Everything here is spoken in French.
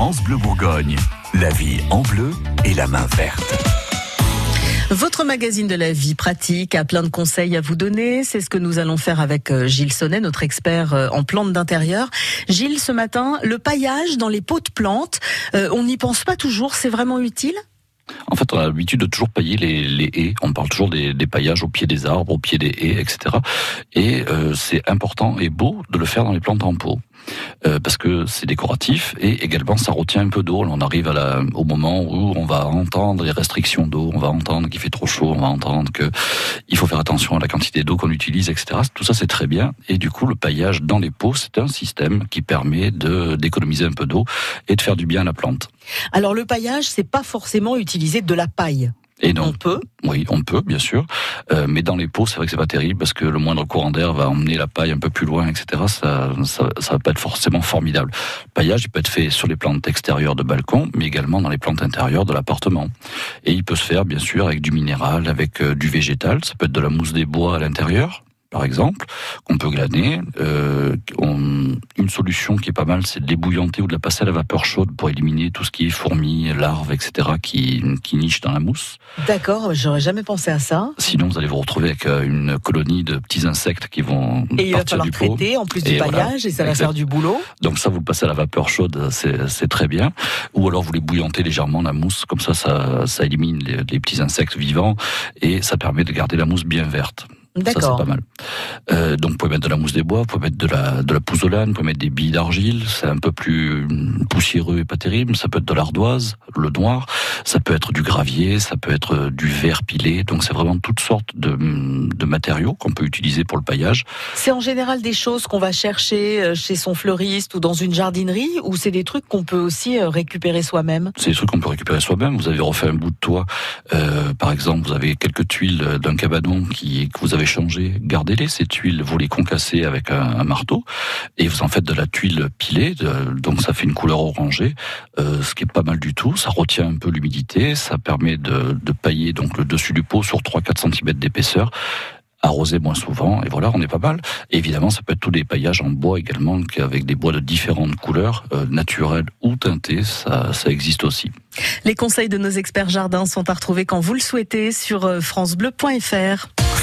France Bleu Bourgogne, la vie en bleu et la main verte. Votre magazine de la vie pratique a plein de conseils à vous donner. C'est ce que nous allons faire avec euh, Gilles Sonnet, notre expert euh, en plantes d'intérieur. Gilles, ce matin, le paillage dans les pots de plantes, euh, on n'y pense pas toujours, c'est vraiment utile? En fait, on a l'habitude de toujours pailler les, les, haies. On parle toujours des, des, paillages au pied des arbres, au pied des haies, etc. Et c'est important et beau de le faire dans les plantes en pot. Euh, parce que c'est décoratif et également ça retient un peu d'eau. On arrive à la, au moment où on va entendre les restrictions d'eau, on va entendre qu'il fait trop chaud, on va entendre que il faut faire attention à la quantité d'eau qu'on utilise, etc. Tout ça c'est très bien et du coup le paillage dans les pots c'est un système qui permet de d'économiser un peu d'eau et de faire du bien à la plante. Alors le paillage c'est pas forcément utiliser de la paille. Et donc, on peut Oui, on peut, bien sûr. Euh, mais dans les pots, c'est vrai que c'est pas terrible parce que le moindre courant d'air va emmener la paille un peu plus loin, etc. Ça, ça, ça va pas être forcément formidable. Le paillage, il peut être fait sur les plantes extérieures de balcon, mais également dans les plantes intérieures de l'appartement. Et il peut se faire, bien sûr, avec du minéral, avec euh, du végétal. Ça peut être de la mousse des bois à l'intérieur par exemple, qu'on peut glaner. Euh, on, une solution qui est pas mal, c'est de l'ébouillanter ou de la passer à la vapeur chaude pour éliminer tout ce qui est fourmis, larves, etc., qui, qui nichent dans la mousse. D'accord, j'aurais jamais pensé à ça. Sinon, vous allez vous retrouver avec euh, une colonie de petits insectes qui vont et il va falloir traiter en plus du paillage et ça va faire du boulot. Donc ça, vous le passez à la vapeur chaude, c'est très bien. Ou alors vous les bouillantez légèrement la mousse, comme ça, ça, ça élimine les, les petits insectes vivants et ça permet de garder la mousse bien verte. Ça, c'est pas mal. Euh, donc, vous pouvez mettre de la mousse des bois, vous pouvez mettre de la, de la pouzzolane, vous pouvez mettre des billes d'argile. C'est un peu plus poussiéreux et pas terrible. Ça peut être de l'ardoise, le noir. Ça peut être du gravier, ça peut être du verre pilé. Donc, c'est vraiment toutes sortes de, de matériaux qu'on peut utiliser pour le paillage. C'est en général des choses qu'on va chercher euh, chez son fleuriste ou dans une jardinerie ou c'est des trucs qu'on peut aussi euh, récupérer soi-même? C'est des trucs qu'on peut récupérer soi-même. Vous avez refait un bout de toit. Euh, par exemple, vous avez quelques tuiles d'un cabanon qui, que vous avez changé, gardez-les, ces tuiles, vous les concassez avec un, marteau et vous en faites de la tuile pilée, donc ça fait une couleur orangée, euh, ce qui est pas mal du tout, ça retient un peu l'humidité, ça permet de, de pailler donc le dessus du pot sur 3-4 cm d'épaisseur arroser moins souvent, et voilà, on est pas mal. évidemment, ça peut être tous des paillages en bois également, avec des bois de différentes couleurs, euh, naturelles ou teintées, ça, ça existe aussi. Les conseils de nos experts jardins sont à retrouver quand vous le souhaitez sur euh, francebleu.fr.